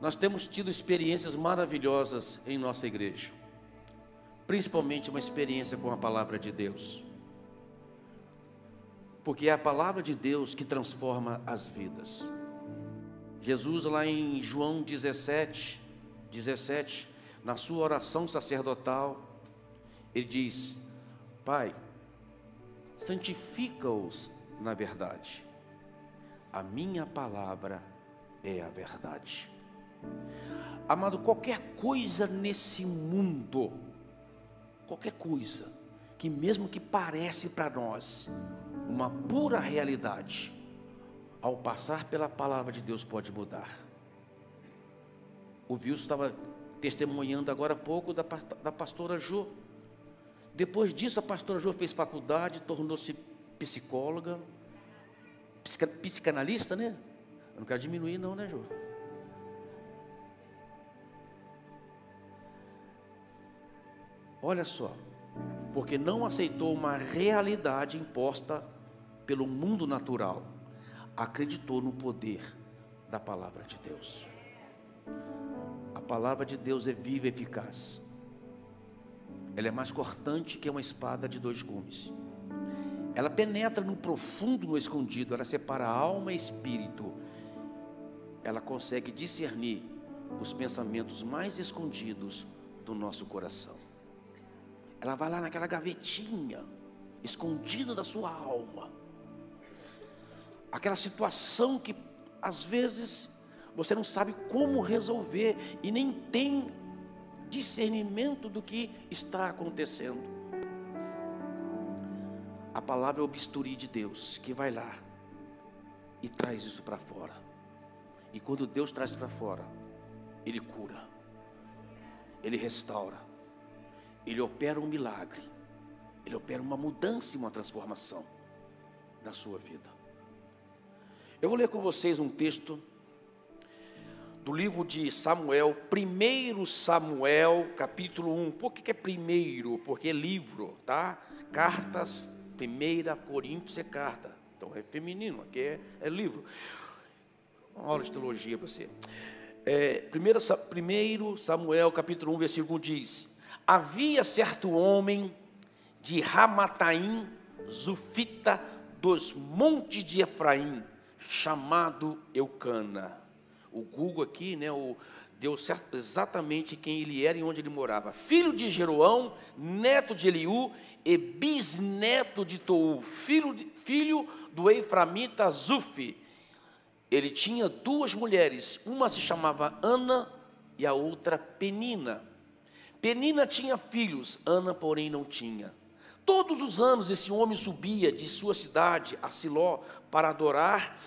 Nós temos tido experiências maravilhosas em nossa igreja, principalmente uma experiência com a palavra de Deus, porque é a palavra de Deus que transforma as vidas. Jesus, lá em João 17, 17, na sua oração sacerdotal, ele diz: Pai, santifica-os na verdade, a minha palavra é a verdade. Amado, qualquer coisa nesse mundo, qualquer coisa, que mesmo que parece para nós uma pura realidade, ao passar pela palavra de Deus pode mudar. O Wilson estava testemunhando agora há pouco da, da pastora Jo. Depois disso, a pastora Jo fez faculdade, tornou-se psicóloga, psicanalista, né? Eu não quero diminuir, não, né, Jo? Olha só, porque não aceitou uma realidade imposta pelo mundo natural, acreditou no poder da palavra de Deus. A palavra de Deus é viva e eficaz. Ela é mais cortante que uma espada de dois gumes. Ela penetra no profundo, no escondido, ela separa alma e espírito. Ela consegue discernir os pensamentos mais escondidos do nosso coração. Ela vai lá naquela gavetinha, escondida da sua alma. Aquela situação que às vezes você não sabe como resolver e nem tem discernimento do que está acontecendo. A palavra é o bisturi de Deus que vai lá e traz isso para fora. E quando Deus traz para fora, Ele cura, Ele restaura, ele opera um milagre, ele opera uma mudança e uma transformação na sua vida. Eu vou ler com vocês um texto do livro de Samuel, primeiro Samuel, capítulo 1. Por que, é primeiro? Porque é livro, tá? Cartas, primeira Coríntios é carta. Então é feminino, aqui é, é livro. Uma aula de teologia para você. É, primeiro, primeiro Samuel, capítulo 1, versículo 1 diz: havia certo homem de Ramataim, Zufita, dos montes de Efraim, chamado Eucana. O Google aqui, né, o, deu certo, exatamente quem ele era e onde ele morava. Filho de Jeroão, neto de Eliú e bisneto de Tou, filho, filho do Eframita Zufi. Ele tinha duas mulheres, uma se chamava Ana e a outra Penina. Penina tinha filhos, Ana, porém, não tinha. Todos os anos esse homem subia de sua cidade a Siló para adorar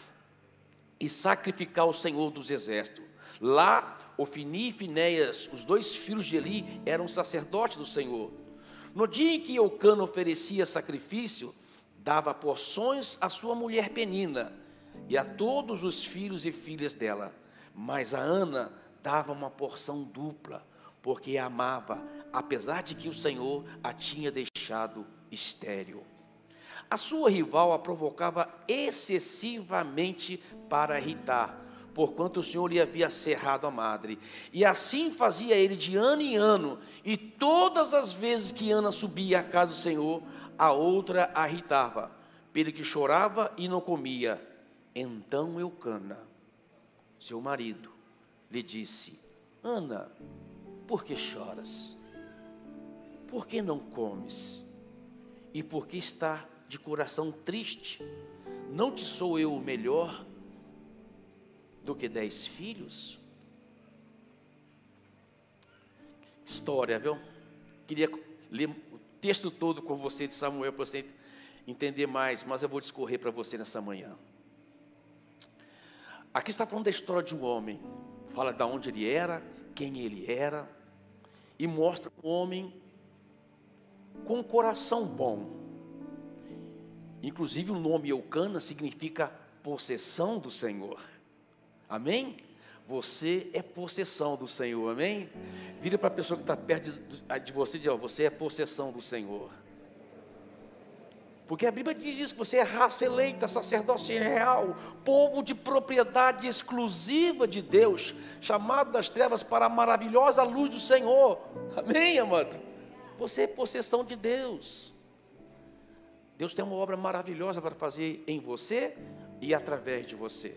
e sacrificar o Senhor dos Exércitos. Lá, Ofini e Finéias, os dois filhos de Eli, eram sacerdotes do Senhor. No dia em que Eucano oferecia sacrifício, dava porções à sua mulher Penina e a todos os filhos e filhas dela. Mas a Ana dava uma porção dupla porque a amava, apesar de que o Senhor a tinha deixado estéril. A sua rival a provocava excessivamente para irritar, porquanto o Senhor lhe havia cerrado a madre. E assim fazia ele de ano em ano, e todas as vezes que Ana subia à casa do Senhor, a outra a irritava, pelo que chorava e não comia. Então Eucana, seu marido, lhe disse: Ana, por que choras? Por que não comes? E por que está de coração triste? Não te sou eu melhor do que dez filhos? História, viu? Queria ler o texto todo com você de Samuel para você entender mais, mas eu vou discorrer para você nessa manhã. Aqui está falando da história de um homem, fala de onde ele era, quem ele era, e mostra um homem com um coração bom. Inclusive o nome Eucana significa possessão do Senhor. Amém? Você é possessão do Senhor, amém? Vira para a pessoa que está perto de, de você e diz: ó, Você é possessão do Senhor. Porque a Bíblia diz isso, que você é raça eleita, sacerdócio real, povo de propriedade exclusiva de Deus, chamado das trevas para a maravilhosa luz do Senhor. Amém, amado? Você é possessão de Deus. Deus tem uma obra maravilhosa para fazer em você e através de você.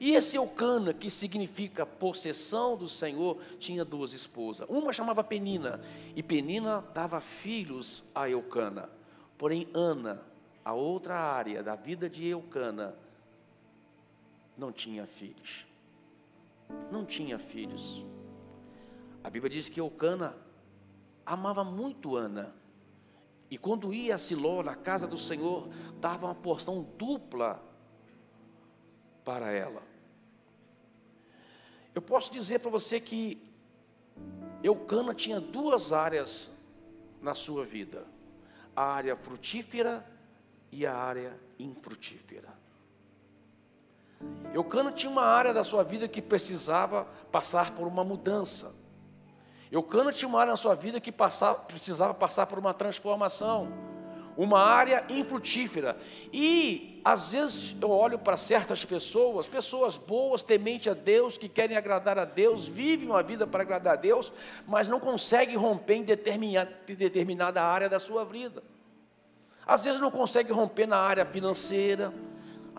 E esse Eucana, que significa possessão do Senhor, tinha duas esposas. Uma chamava Penina, e Penina dava filhos a Eucana. Porém, Ana, a outra área da vida de Eucana, não tinha filhos. Não tinha filhos. A Bíblia diz que Eucana amava muito Ana. E quando ia a Siló, na casa do Senhor, dava uma porção dupla para ela. Eu posso dizer para você que Eucana tinha duas áreas na sua vida: a área frutífera e a área infrutífera. Eucana tinha uma área da sua vida que precisava passar por uma mudança. Eucana tinha uma área na sua vida que passava, precisava passar por uma transformação, uma área infrutífera. E às vezes eu olho para certas pessoas, pessoas boas, temente a Deus, que querem agradar a Deus, vivem uma vida para agradar a Deus, mas não conseguem romper em determinada, em determinada área da sua vida. Às vezes não consegue romper na área financeira.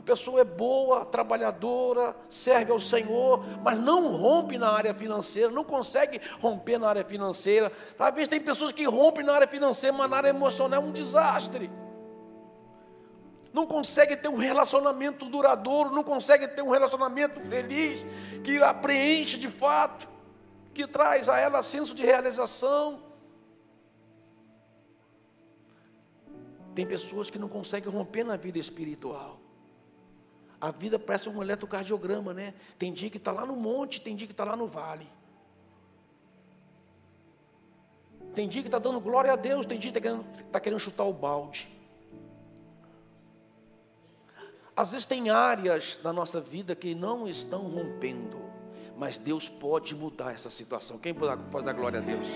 A pessoa é boa, trabalhadora, serve ao Senhor, mas não rompe na área financeira, não consegue romper na área financeira. Talvez tem pessoas que rompem na área financeira, mas na área emocional é um desastre não consegue ter um relacionamento duradouro, não consegue ter um relacionamento feliz, que a preenche de fato, que traz a ela senso de realização. Tem pessoas que não conseguem romper na vida espiritual. A vida parece um eletrocardiograma, né? Tem dia que está lá no monte, tem dia que está lá no vale. Tem dia que está dando glória a Deus, tem dia que está querendo, tá querendo chutar o balde. Às vezes tem áreas da nossa vida que não estão rompendo, mas Deus pode mudar essa situação. Quem pode, dar glória a Deus?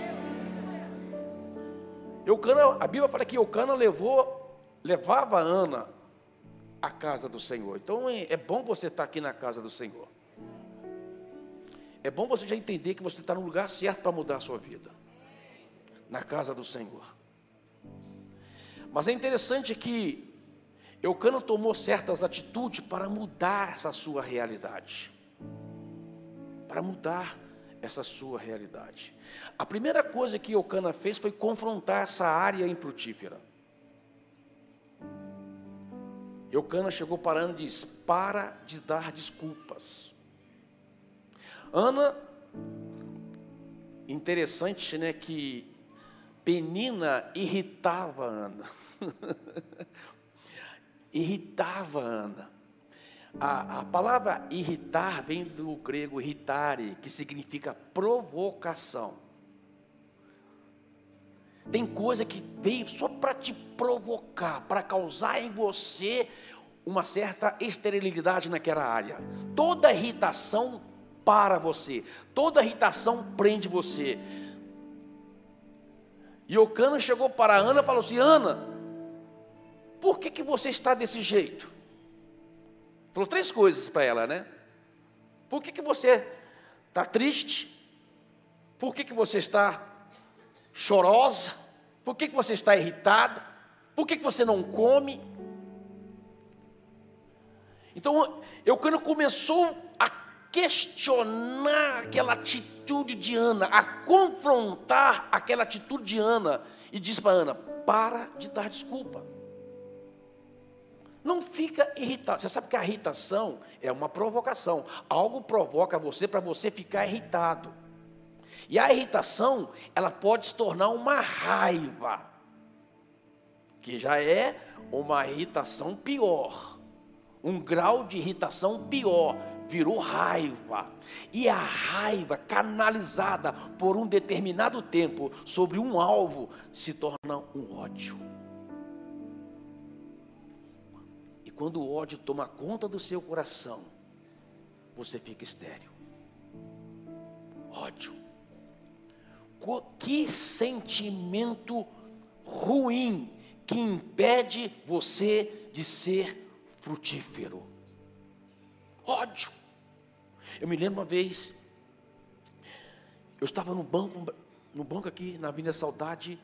Eucana, a Bíblia fala que Eucana levou, levava Ana à casa do Senhor. Então é, é bom você estar aqui na casa do Senhor. É bom você já entender que você está no lugar certo para mudar a sua vida. Na casa do Senhor. Mas é interessante que Eucana tomou certas atitudes para mudar essa sua realidade. Para mudar essa sua realidade. A primeira coisa que Eucana fez foi confrontar essa área infrutífera. Eucana chegou para Ana e disse: Para de dar desculpas. Ana, interessante, né, que Penina irritava Ana. irritava Ana. A, a, palavra irritar vem do grego irritare, que significa provocação. Tem coisa que veio só para te provocar, para causar em você uma certa esterilidade naquela área. Toda irritação para você, toda irritação prende você. E o Cana chegou para Ana e falou assim: Ana, por que, que você está desse jeito? Falou três coisas para ela, né? Por que, que você está triste? Por que, que você está chorosa? Por que, que você está irritada? Por que, que você não come? Então, Eucana começou a questionar aquela atitude de Ana, a confrontar aquela atitude de Ana, e disse para Ana: para de dar desculpa. Não fica irritado. Você sabe que a irritação é uma provocação. Algo provoca você para você ficar irritado. E a irritação, ela pode se tornar uma raiva, que já é uma irritação pior. Um grau de irritação pior, virou raiva. E a raiva canalizada por um determinado tempo sobre um alvo se torna um ódio. quando o ódio toma conta do seu coração, você fica estéril. Ódio. Que sentimento ruim, que impede você de ser frutífero. Ódio. Eu me lembro uma vez, eu estava no banco, no banco aqui na Avenida Saudade,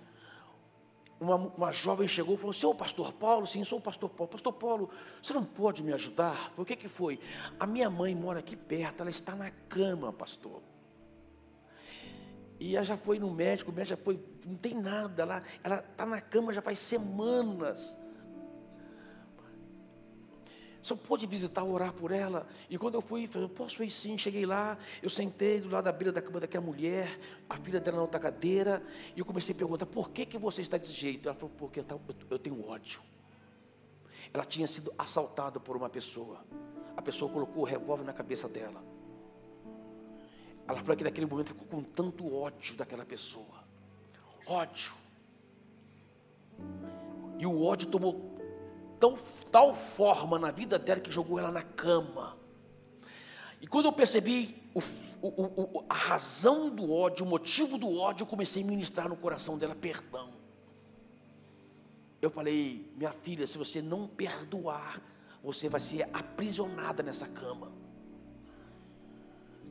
uma, uma jovem chegou e falou: Senhor pastor Paulo, sim, sou o pastor Paulo. Pastor Paulo, você não pode me ajudar? Por que, que foi? A minha mãe mora aqui perto, ela está na cama, pastor. E ela já foi no médico, o médico já foi, não tem nada, ela está na cama já faz semanas. Só pôde visitar, orar por ela. E quando eu fui, falei, posso ir sim. Cheguei lá, eu sentei do lado da beira da cama daquela mulher, a filha dela na outra cadeira, e eu comecei a perguntar, por que, que você está desse jeito? Ela falou, porque eu tenho ódio. Ela tinha sido assaltada por uma pessoa. A pessoa colocou o revólver na cabeça dela. Ela falou que naquele momento ficou com tanto ódio daquela pessoa. Ódio. E o ódio tomou tão, tal forma na vida dela que jogou ela na cama. E quando eu percebi o, o, o, a razão do ódio, o motivo do ódio, eu comecei a ministrar no coração dela perdão. Eu falei, minha filha, se você não perdoar, você vai ser aprisionada nessa cama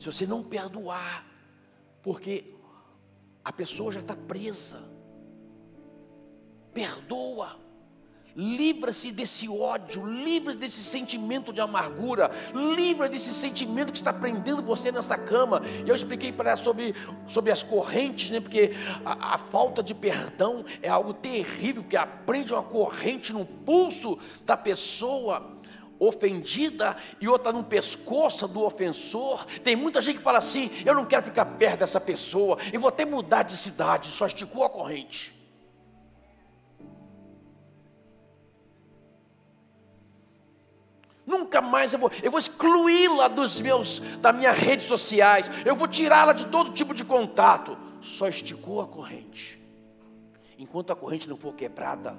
se você não perdoar, porque a pessoa já está presa, perdoa, livra-se desse ódio, livra desse sentimento de amargura, livra desse sentimento que está prendendo você nessa cama. Eu expliquei para ela sobre, sobre as correntes, né? porque a, a falta de perdão é algo terrível, que aprende uma corrente no pulso da pessoa ofendida e outra no pescoço do ofensor. Tem muita gente que fala assim: eu não quero ficar perto dessa pessoa, eu vou até mudar de cidade, só esticou a corrente. Nunca mais eu vou, eu vou excluí-la dos meus, das minhas redes sociais, eu vou tirá-la de todo tipo de contato. Só esticou a corrente. Enquanto a corrente não for quebrada,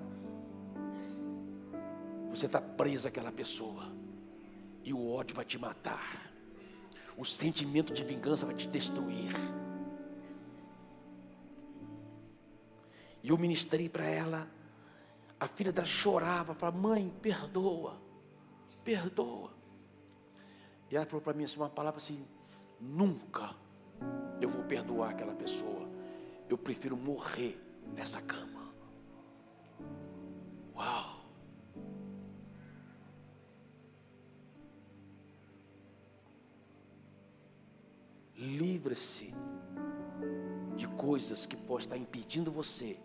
você está preso àquela pessoa. E o ódio vai te matar. O sentimento de vingança vai te destruir. E eu ministrei para ela. A filha dela chorava, falava, mãe, perdoa, perdoa. E ela falou para mim assim, uma palavra assim, nunca eu vou perdoar aquela pessoa. Eu prefiro morrer nessa cama. Uau! Livre-se de coisas que podem estar impedindo você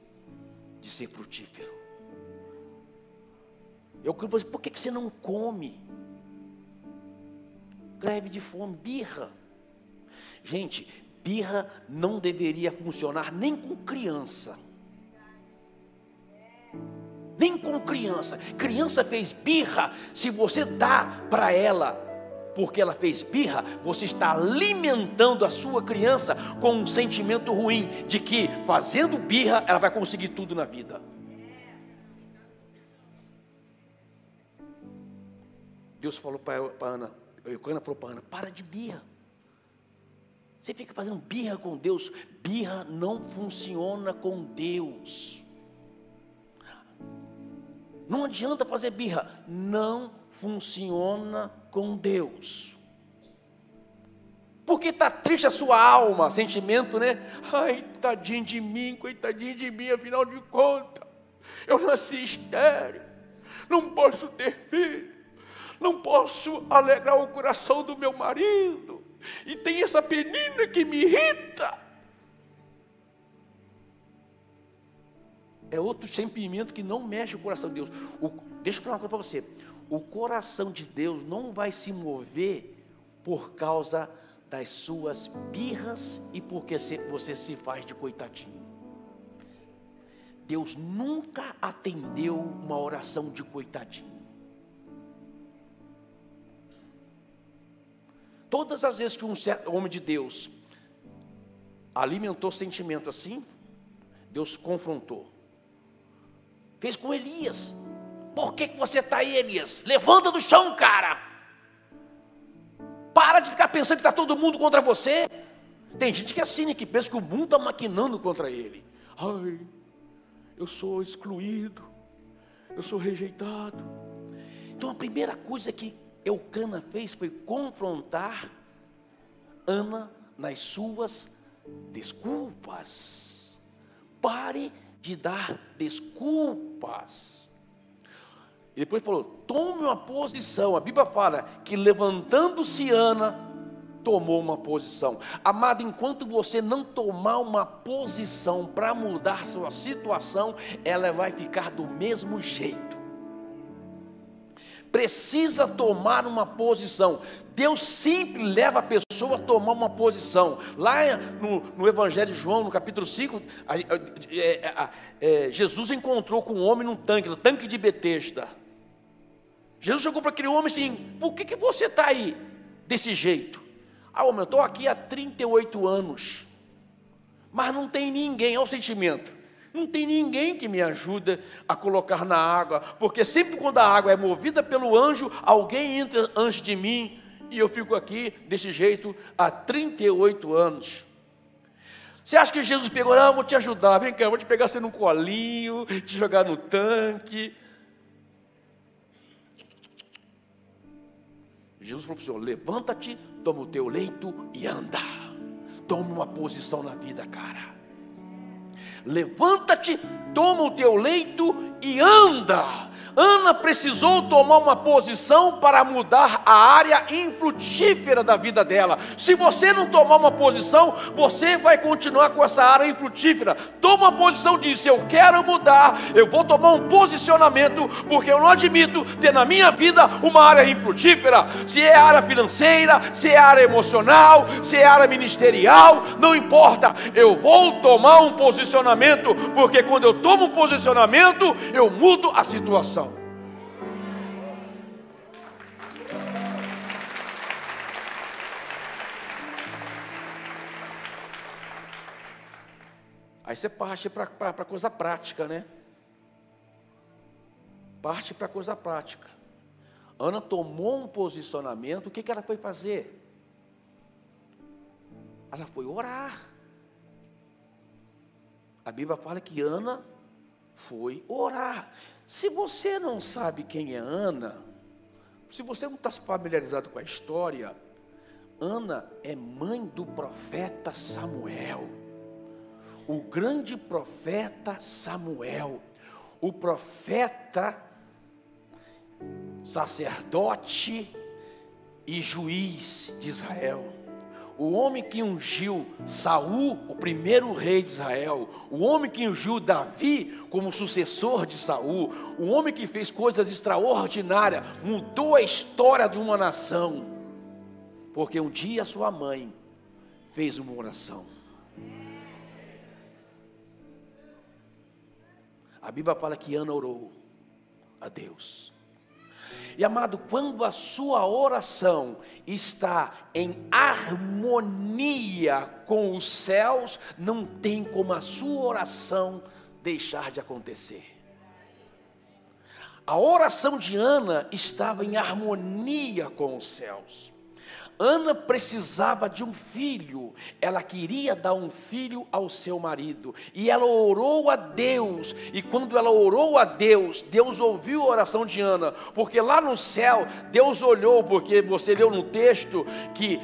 de ser frutífero. Eu quero você, por que você não come? Greve de fome, birra. Gente, birra não deveria funcionar nem com criança. Nem com criança. Criança fez birra, se você dá para ela porque ela fez birra, você está alimentando a sua criança com um sentimento ruim de que fazendo birra ela vai conseguir tudo na vida. Deus falou para Ana, Ana falou para Ana, para de birra. Você fica fazendo birra com Deus, birra não funciona com Deus. Não adianta fazer birra, não funciona com Deus. Porque está triste a sua alma, sentimento, né? Ai, tadinho de mim, coitadinho de mim, afinal de contas, eu nasci estéreo, não posso ter filho, não posso alegrar o coração do meu marido, e tem essa penina que me irrita. É outro sentimento que não mexe o coração de Deus. O, deixa eu falar uma coisa para você o coração de Deus não vai se mover por causa das suas birras e porque você se faz de coitadinho. Deus nunca atendeu uma oração de coitadinho. Todas as vezes que um homem de Deus alimentou sentimento assim, Deus confrontou. Fez com Elias. Por que, que você está aí, Elias? Levanta do chão, cara. Para de ficar pensando que está todo mundo contra você. Tem gente que é que pensa que o mundo está maquinando contra ele. Ai, eu sou excluído. eu sou rejeitado. Então a primeira coisa que Eucana fez foi confrontar Ana nas suas desculpas. Pare de dar desculpas. E depois falou: tome uma posição. A Bíblia fala que levantando-se Ana, tomou uma posição. Amado, enquanto você não tomar uma posição para mudar sua situação, ela vai ficar do mesmo jeito precisa tomar uma posição. Deus sempre leva a pessoa a tomar uma posição. Lá no, no Evangelho de João, no capítulo 5, a, a, é, a, é, Jesus encontrou com um homem num tanque, no tanque de Betesda. Jesus chegou para aquele homem assim: por que, que você está aí desse jeito? Ah, homem, eu estou aqui há 38 anos, mas não tem ninguém, olha o sentimento. Não tem ninguém que me ajude a colocar na água, porque sempre quando a água é movida pelo anjo, alguém entra antes de mim e eu fico aqui desse jeito há 38 anos. Você acha que Jesus pegou, ah, vou te ajudar, vem cá, vou te pegar você num colinho, te jogar no tanque. Jesus falou para o Senhor: levanta-te, toma o teu leito e anda. Toma uma posição na vida, cara. Levanta-te, toma o teu leito e anda. Ana precisou tomar uma posição para mudar a área infrutífera da vida dela. Se você não tomar uma posição, você vai continuar com essa área infrutífera. Toma uma posição, diz: Eu quero mudar, eu vou tomar um posicionamento, porque eu não admito ter na minha vida uma área infrutífera. Se é área financeira, se é área emocional, se é área ministerial, não importa, eu vou tomar um posicionamento, porque quando eu tomo um posicionamento, eu mudo a situação. Aí você parte para coisa prática, né? Parte para coisa prática. Ana tomou um posicionamento, o que, que ela foi fazer? Ela foi orar. A Bíblia fala que Ana foi orar. Se você não sabe quem é Ana, se você não está familiarizado com a história, Ana é mãe do profeta Samuel o grande profeta Samuel, o profeta, sacerdote e juiz de Israel. O homem que ungiu Saul, o primeiro rei de Israel, o homem que ungiu Davi como sucessor de Saul, o homem que fez coisas extraordinárias, mudou a história de uma nação. Porque um dia sua mãe fez uma oração. A Bíblia fala que Ana orou a Deus. E amado, quando a sua oração está em harmonia com os céus, não tem como a sua oração deixar de acontecer. A oração de Ana estava em harmonia com os céus. Ana precisava de um filho, ela queria dar um filho ao seu marido, e ela orou a Deus, e quando ela orou a Deus, Deus ouviu a oração de Ana, porque lá no céu, Deus olhou, porque você leu no texto que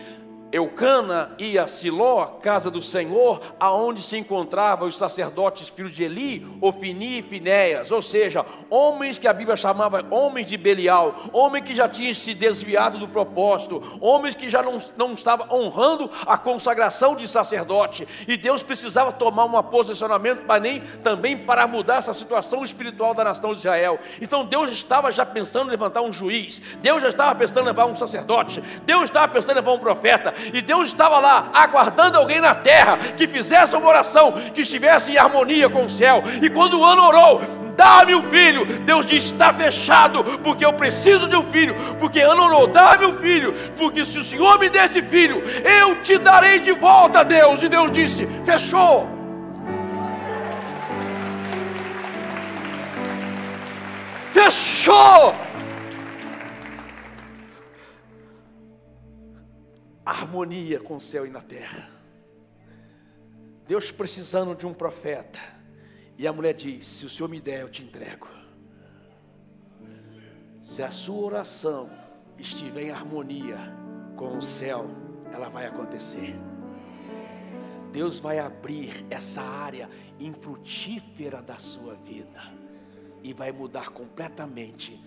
Eucana ia a Siló, casa do Senhor, aonde se encontravam os sacerdotes filhos de Eli, Ofini e Finéias, ou seja, homens que a Bíblia chamava homens de Belial, homens que já tinham se desviado do propósito, homens que já não, não estavam honrando a consagração de sacerdote, e Deus precisava tomar um posicionamento para nem também para mudar essa situação espiritual da nação de Israel. Então Deus estava já pensando em levantar um juiz, Deus já estava pensando em levar um sacerdote, Deus estava pensando em levar um profeta, e Deus estava lá aguardando alguém na terra que fizesse uma oração, que estivesse em harmonia com o céu. E quando o ano orou, dá-me o filho, Deus disse: está fechado, porque eu preciso de um filho. Porque ano orou, dá-me o filho, porque se o Senhor me desse filho, eu te darei de volta, Deus. E Deus disse: fechou. Fechou. Harmonia com o céu e na terra. Deus precisando de um profeta. E a mulher diz: Se o Senhor me der, eu te entrego. Se a sua oração estiver em harmonia com o céu, ela vai acontecer. Deus vai abrir essa área infrutífera da sua vida e vai mudar completamente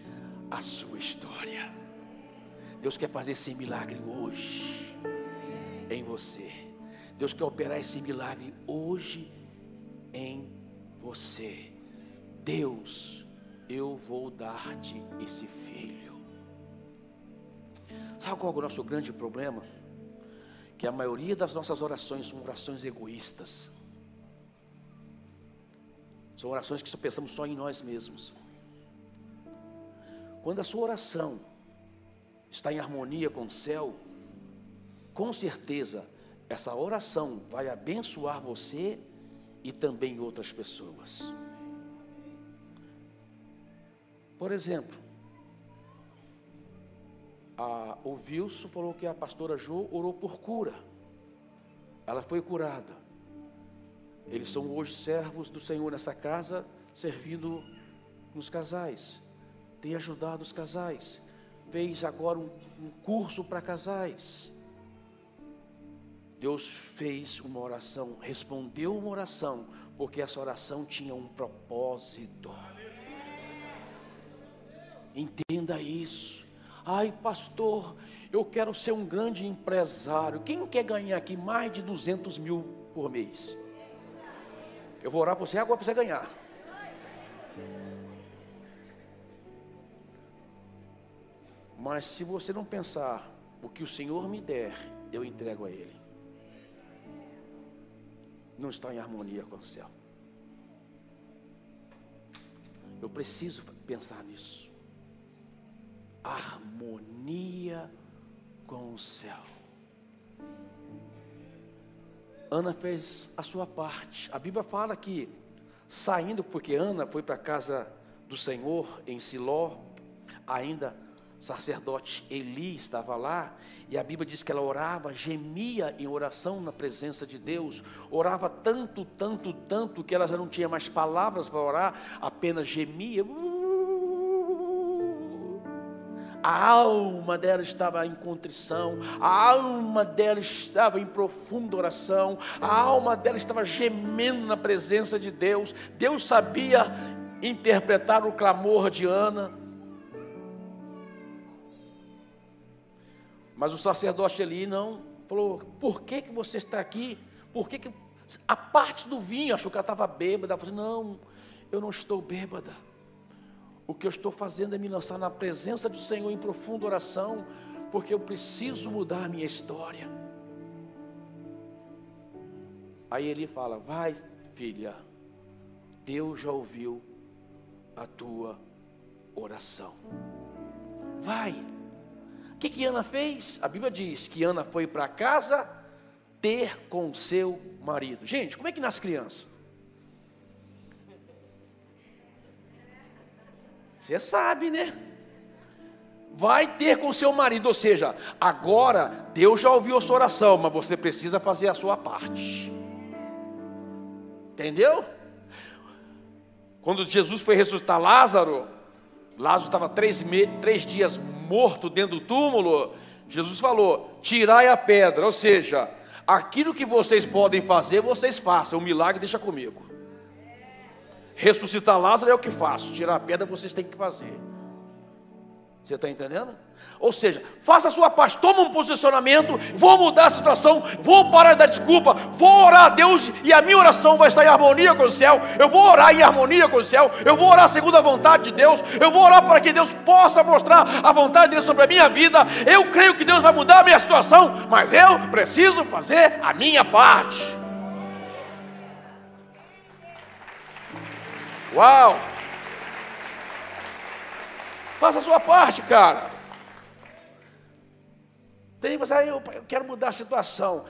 a sua história. Deus quer fazer esse milagre hoje em você. Deus quer operar esse milagre hoje em você. Deus, eu vou dar-te esse filho. Sabe qual é o nosso grande problema? Que a maioria das nossas orações são orações egoístas. São orações que só pensamos só em nós mesmos. Quando a sua oração está em harmonia com o céu, com certeza essa oração vai abençoar você e também outras pessoas. Por exemplo, a, o Wilson falou que a pastora Jo orou por cura. Ela foi curada. Eles são hoje servos do Senhor nessa casa, servindo nos casais. Tem ajudado os casais. Fez agora um, um curso para casais. Deus fez uma oração, respondeu uma oração, porque essa oração tinha um propósito. Entenda isso. Ai, pastor, eu quero ser um grande empresário. Quem quer ganhar aqui mais de 200 mil por mês? Eu vou orar para você agora para você ganhar. Mas se você não pensar o que o Senhor me der, eu entrego a Ele. Não está em harmonia com o céu. Eu preciso pensar nisso harmonia com o céu. Ana fez a sua parte. A Bíblia fala que saindo, porque Ana foi para a casa do Senhor em Siló, ainda o sacerdote Eli estava lá, e a Bíblia diz que ela orava, gemia em oração na presença de Deus, orava tanto, tanto, tanto, que ela já não tinha mais palavras para orar, apenas gemia. A alma dela estava em contrição, a alma dela estava em profunda oração, a alma dela estava gemendo na presença de Deus. Deus sabia interpretar o clamor de Ana. Mas o sacerdote ali não falou: por que, que você está aqui? Por que, que a parte do vinho achou que ela estava bêbada? Falou: não, eu não estou bêbada. O que eu estou fazendo é me lançar na presença do Senhor em profunda oração, porque eu preciso mudar a minha história. Aí ele fala: Vai, filha, Deus já ouviu a tua oração. Vai. Que, que Ana fez? A Bíblia diz que Ana foi para casa ter com seu marido. Gente, como é que nasce criança? Você sabe, né? Vai ter com seu marido, ou seja, agora Deus já ouviu a sua oração, mas você precisa fazer a sua parte. Entendeu? Quando Jesus foi ressuscitar Lázaro, Lázaro estava três, três dias morto dentro do túmulo. Jesus falou: tirai a pedra, ou seja, aquilo que vocês podem fazer, vocês façam, o milagre deixa comigo. Ressuscitar Lázaro é o que faço, tirar a pedra vocês têm que fazer. Você está entendendo? Ou seja, faça a sua parte, toma um posicionamento, vou mudar a situação, vou parar de dar desculpa, vou orar a Deus e a minha oração vai estar em harmonia com o céu, eu vou orar em harmonia com o céu, eu vou orar segundo a vontade de Deus, eu vou orar para que Deus possa mostrar a vontade dele sobre a minha vida. Eu creio que Deus vai mudar a minha situação, mas eu preciso fazer a minha parte. Uau! Faça a sua parte, cara. Tem você, ah, eu, eu quero mudar a situação.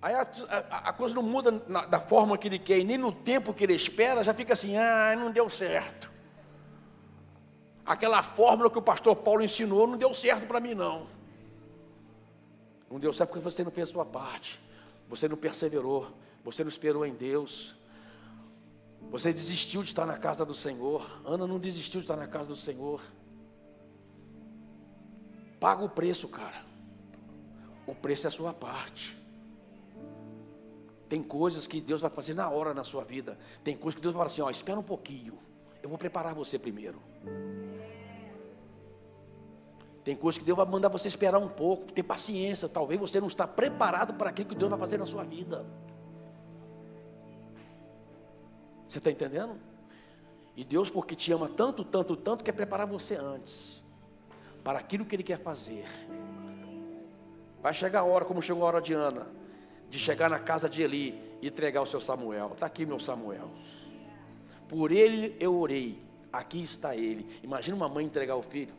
Aí a, a, a coisa não muda na, da forma que ele quer, e nem no tempo que ele espera, já fica assim, ah, não deu certo. Aquela fórmula que o pastor Paulo ensinou não deu certo para mim, não. Não deu certo porque você não fez a sua parte. Você não perseverou. Você não esperou em Deus. Você desistiu de estar na casa do Senhor. Ana não desistiu de estar na casa do Senhor. Paga o preço, cara. O preço é a sua parte. Tem coisas que Deus vai fazer na hora na sua vida. Tem coisas que Deus vai falar assim: ó, espera um pouquinho. Eu vou preparar você primeiro. Tem coisas que Deus vai mandar você esperar um pouco, ter paciência. Talvez você não está preparado para aquilo que Deus vai fazer na sua vida. Você está entendendo? E Deus, porque te ama tanto, tanto, tanto, quer preparar você antes para aquilo que Ele quer fazer. Vai chegar a hora, como chegou a hora de Ana, de chegar na casa de Eli e entregar o seu Samuel. Está aqui meu Samuel. Por ele eu orei. Aqui está ele. Imagina uma mãe entregar o filho.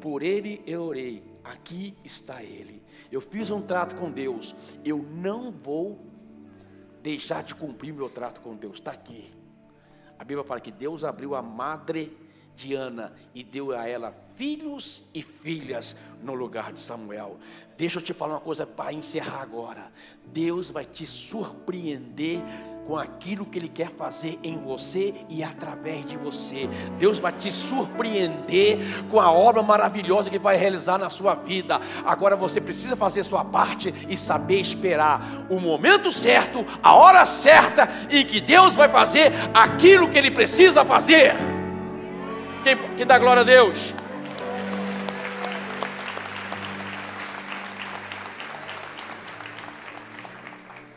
Por ele eu orei. Aqui está ele. Eu fiz um trato com Deus. Eu não vou deixar de cumprir meu trato com Deus. Está aqui. A Bíblia fala que Deus abriu a madre de Ana e deu a ela filhos e filhas no lugar de Samuel. Deixa eu te falar uma coisa para encerrar agora. Deus vai te surpreender com aquilo que Ele quer fazer em você e através de você. Deus vai te surpreender com a obra maravilhosa que vai realizar na sua vida. Agora você precisa fazer sua parte e saber esperar o momento certo, a hora certa em que Deus vai fazer aquilo que Ele precisa fazer. Quem, que dá glória a Deus?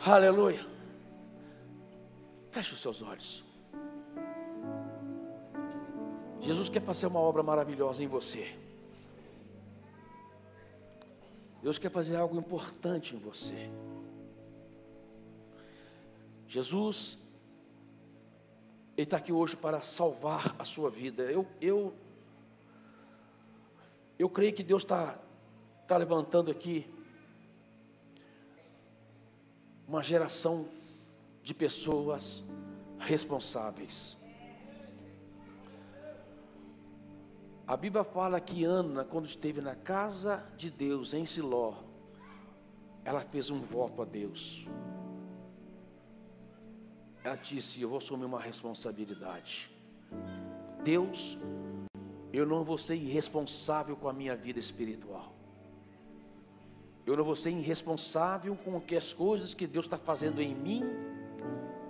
Aleluia. Feche os seus olhos. Jesus quer fazer uma obra maravilhosa em você. Deus quer fazer algo importante em você. Jesus, Ele está aqui hoje para salvar a sua vida. Eu, eu, eu creio que Deus está, está levantando aqui uma geração de pessoas responsáveis. A Bíblia fala que Ana, quando esteve na casa de Deus em Siló, ela fez um voto a Deus. Ela disse: Eu vou assumir uma responsabilidade. Deus, eu não vou ser irresponsável com a minha vida espiritual. Eu não vou ser irresponsável com as coisas que Deus está fazendo em mim,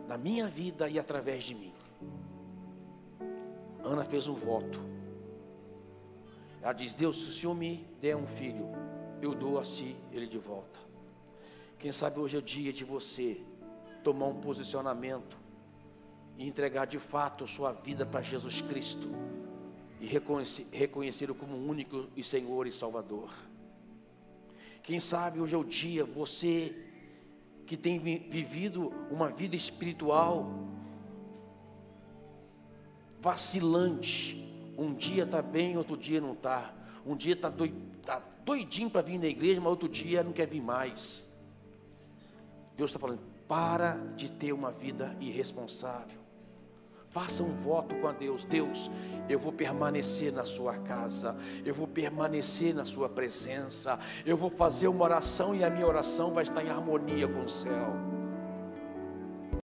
na minha vida e através de mim. Ana fez um voto. Ela diz: Deus, se o Senhor me der um filho, eu dou a si ele de volta. Quem sabe hoje é o dia de você tomar um posicionamento e entregar de fato sua vida para Jesus Cristo e reconhecer, o como único e Senhor e Salvador. Quem sabe hoje é o dia, você que tem vivido uma vida espiritual vacilante, um dia está bem, outro dia não está. Um dia está tá doidinho para vir na igreja, mas outro dia não quer vir mais. Deus está falando: para de ter uma vida irresponsável. Faça um voto com a Deus. Deus, eu vou permanecer na sua casa, eu vou permanecer na sua presença, eu vou fazer uma oração e a minha oração vai estar em harmonia com o céu.